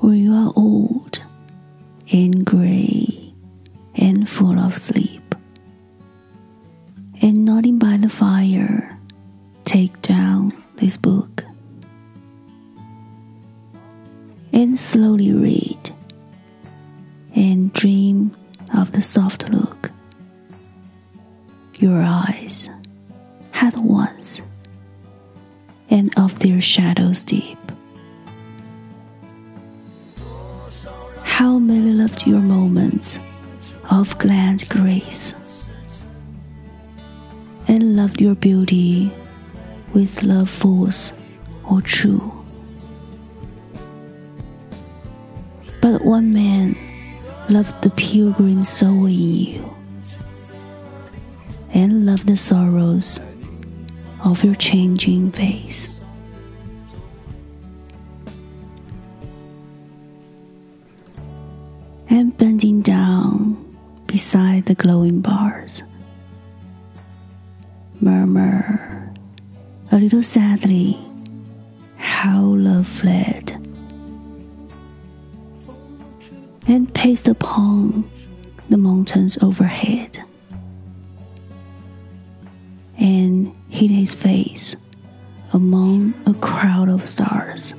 where you are old and gray and full of sleep, and nodding by the fire, take down this book and slowly read and dream of the soft look your eyes had once and of their shadows deep. How many loved your moments of glad grace and loved your beauty with love false or true. But one man loved the pilgrim soul in you and loved the sorrows of your changing face. And bending down beside the glowing bars, murmur a little sadly how love fled, and paced upon the mountains overhead. And hid his face among a crowd of stars.